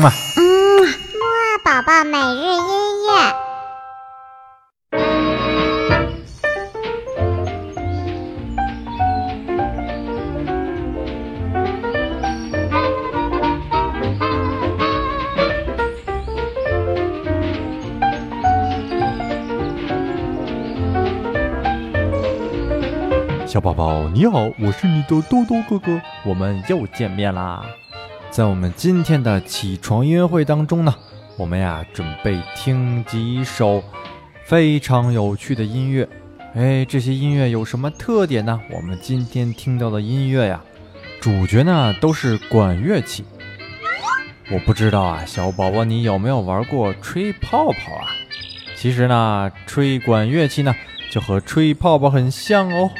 嘛。嗯，木二宝宝每日音乐。小宝宝你好，我是你的多多哥哥，我们又见面啦。在我们今天的起床音乐会当中呢，我们呀准备听几首非常有趣的音乐。哎，这些音乐有什么特点呢？我们今天听到的音乐呀，主角呢都是管乐器。我不知道啊，小宝宝你有没有玩过吹泡泡啊？其实呢，吹管乐器呢就和吹泡泡很像哦。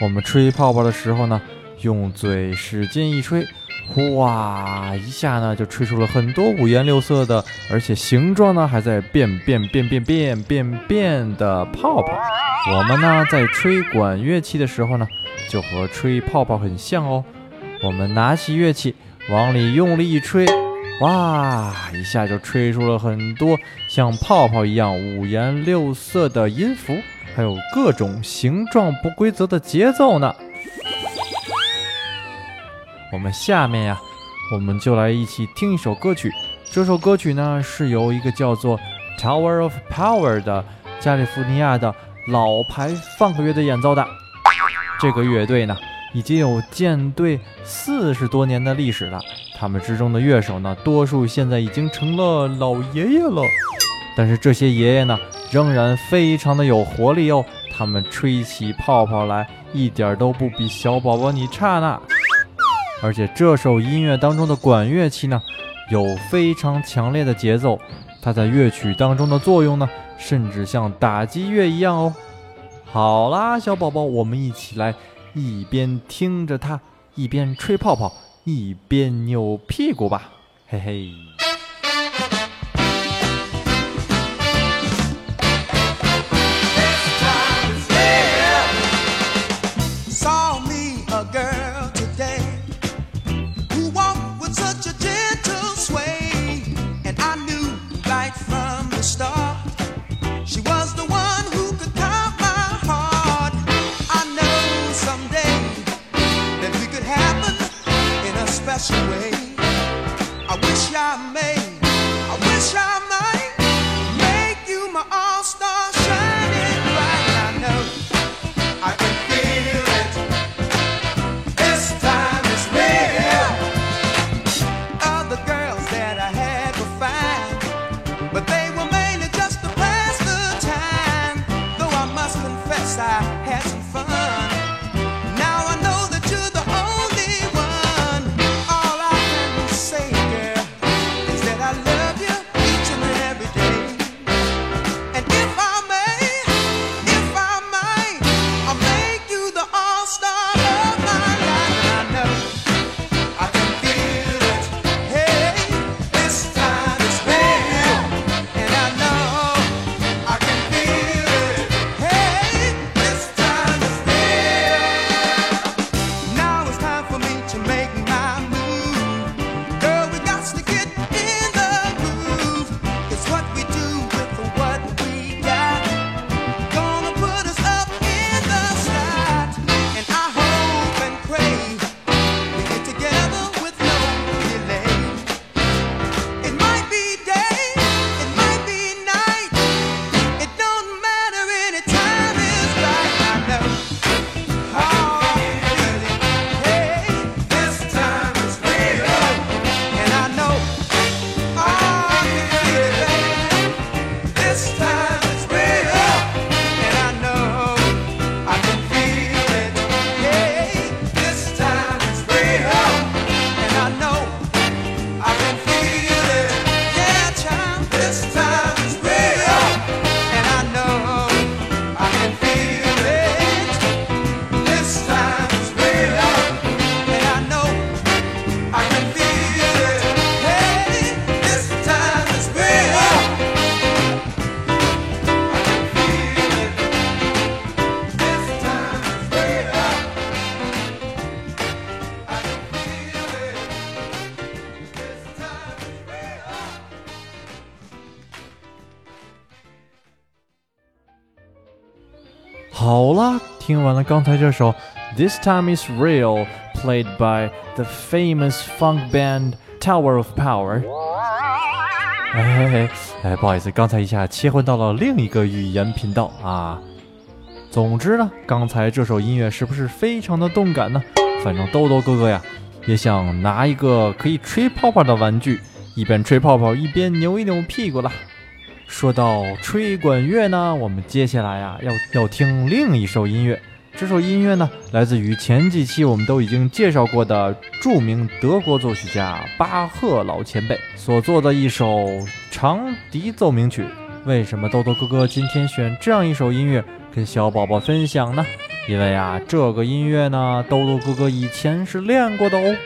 我们吹泡泡的时候呢，用嘴使劲一吹，哗一下呢，就吹出了很多五颜六色的，而且形状呢还在变变变变变变变的泡泡。我们呢在吹管乐器的时候呢，就和吹泡泡很像哦。我们拿起乐器，往里用力一吹，哇一下就吹出了很多像泡泡一样五颜六色的音符。还有各种形状不规则的节奏呢。我们下面呀，我们就来一起听一首歌曲。这首歌曲呢是由一个叫做 Tower of Power 的加利福尼亚的老牌放克乐队演奏的。这个乐队呢已经有建队四十多年的历史了。他们之中的乐手呢，多数现在已经成了老爷爷了。但是这些爷爷呢？仍然非常的有活力哦，他们吹起泡泡来一点都不比小宝宝你差呢。而且这首音乐当中的管乐器呢，有非常强烈的节奏，它在乐曲当中的作用呢，甚至像打击乐一样哦。好啦，小宝宝，我们一起来，一边听着它，一边吹泡泡，一边扭屁股吧，嘿嘿。I had some fun. 好了，听完了刚才这首《This Time Is Real》，played by the famous funk band Tower of Power。哎哎，不好意思，刚才一下切换到了另一个语言频道啊。总之呢，刚才这首音乐是不是非常的动感呢？反正豆豆哥哥呀，也想拿一个可以吹泡泡的玩具，一边吹泡泡一边扭一扭屁股了。说到吹管乐呢，我们接下来呀要要听另一首音乐。这首音乐呢，来自于前几期我们都已经介绍过的著名德国作曲家巴赫老前辈所做的一首长笛奏鸣曲。为什么豆豆哥哥今天选这样一首音乐跟小宝宝分享呢？因为啊，这个音乐呢，豆豆哥哥以前是练过的哦，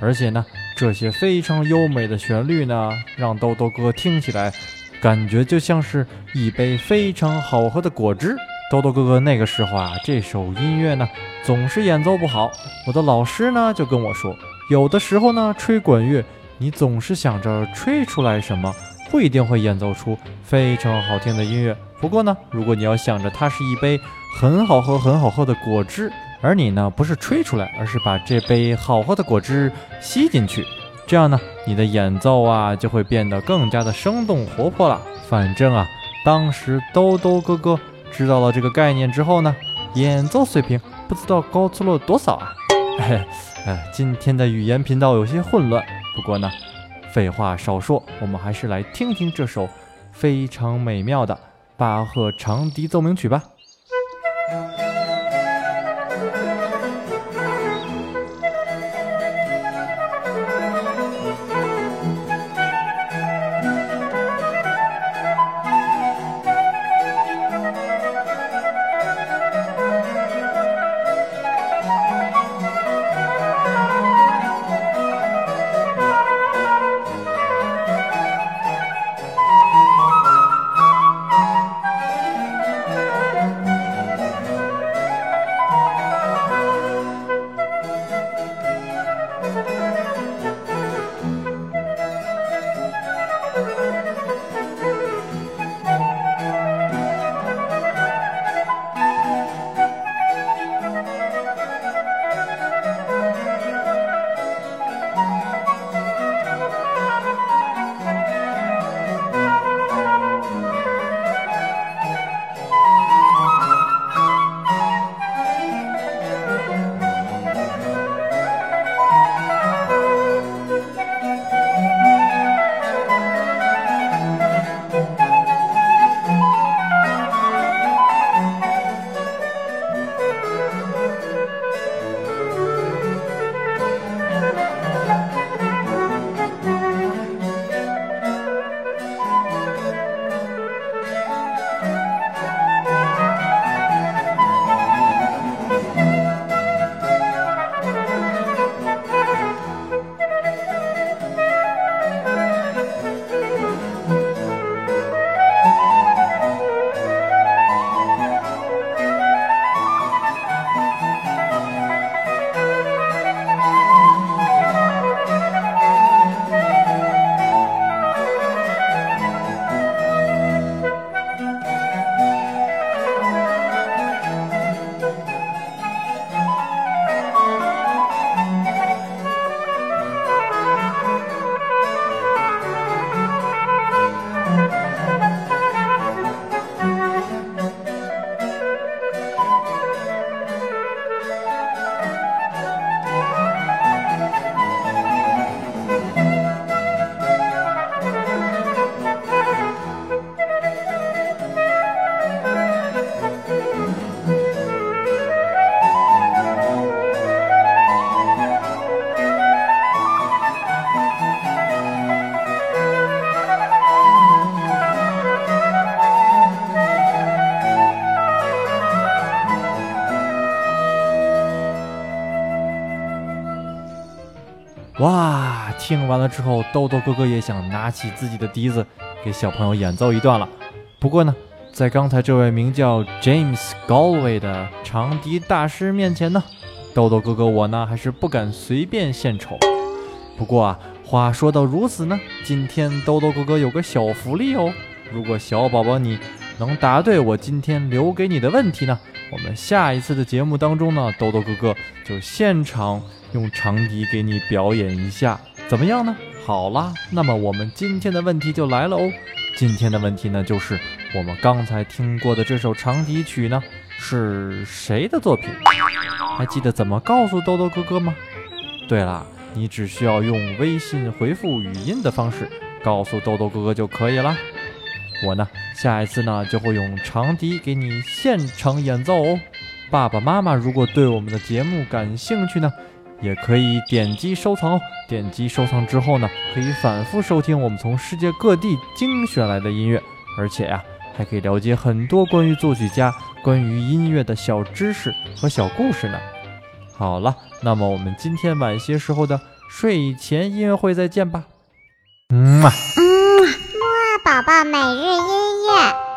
而且呢，这些非常优美的旋律呢，让豆豆哥听起来。感觉就像是一杯非常好喝的果汁。豆豆哥哥那个时候啊，这首音乐呢总是演奏不好。我的老师呢就跟我说，有的时候呢吹管乐，你总是想着吹出来什么，不一定会演奏出非常好听的音乐。不过呢，如果你要想着它是一杯很好喝、很好喝的果汁，而你呢不是吹出来，而是把这杯好喝的果汁吸进去。这样呢，你的演奏啊就会变得更加的生动活泼了。反正啊，当时兜兜哥哥知道了这个概念之后呢，演奏水平不知道高出了多少啊！哎，今天的语言频道有些混乱，不过呢，废话少说，我们还是来听听这首非常美妙的巴赫长笛奏鸣曲吧。哇，听完了之后，豆豆哥哥也想拿起自己的笛子给小朋友演奏一段了。不过呢，在刚才这位名叫 James Galway 的长笛大师面前呢，豆豆哥哥我呢还是不敢随便献丑。不过啊，话说到如此呢，今天豆豆哥哥有个小福利哦。如果小宝宝你能答对我今天留给你的问题呢，我们下一次的节目当中呢，豆豆哥哥就现场用长笛给你表演一下，怎么样呢？好啦，那么我们今天的问题就来了哦。今天的问题呢，就是我们刚才听过的这首长笛曲呢，是谁的作品？还记得怎么告诉豆豆哥哥吗？对了，你只需要用微信回复语音的方式告诉豆豆哥哥就可以了。我呢，下一次呢就会用长笛给你现场演奏哦。爸爸妈妈如果对我们的节目感兴趣呢，也可以点击收藏哦。点击收藏之后呢，可以反复收听我们从世界各地精选来的音乐，而且呀，还可以了解很多关于作曲家、关于音乐的小知识和小故事呢。好了，那么我们今天晚些时候的睡前音乐会再见吧。嗯嘛。嗯，木二宝宝每日音乐。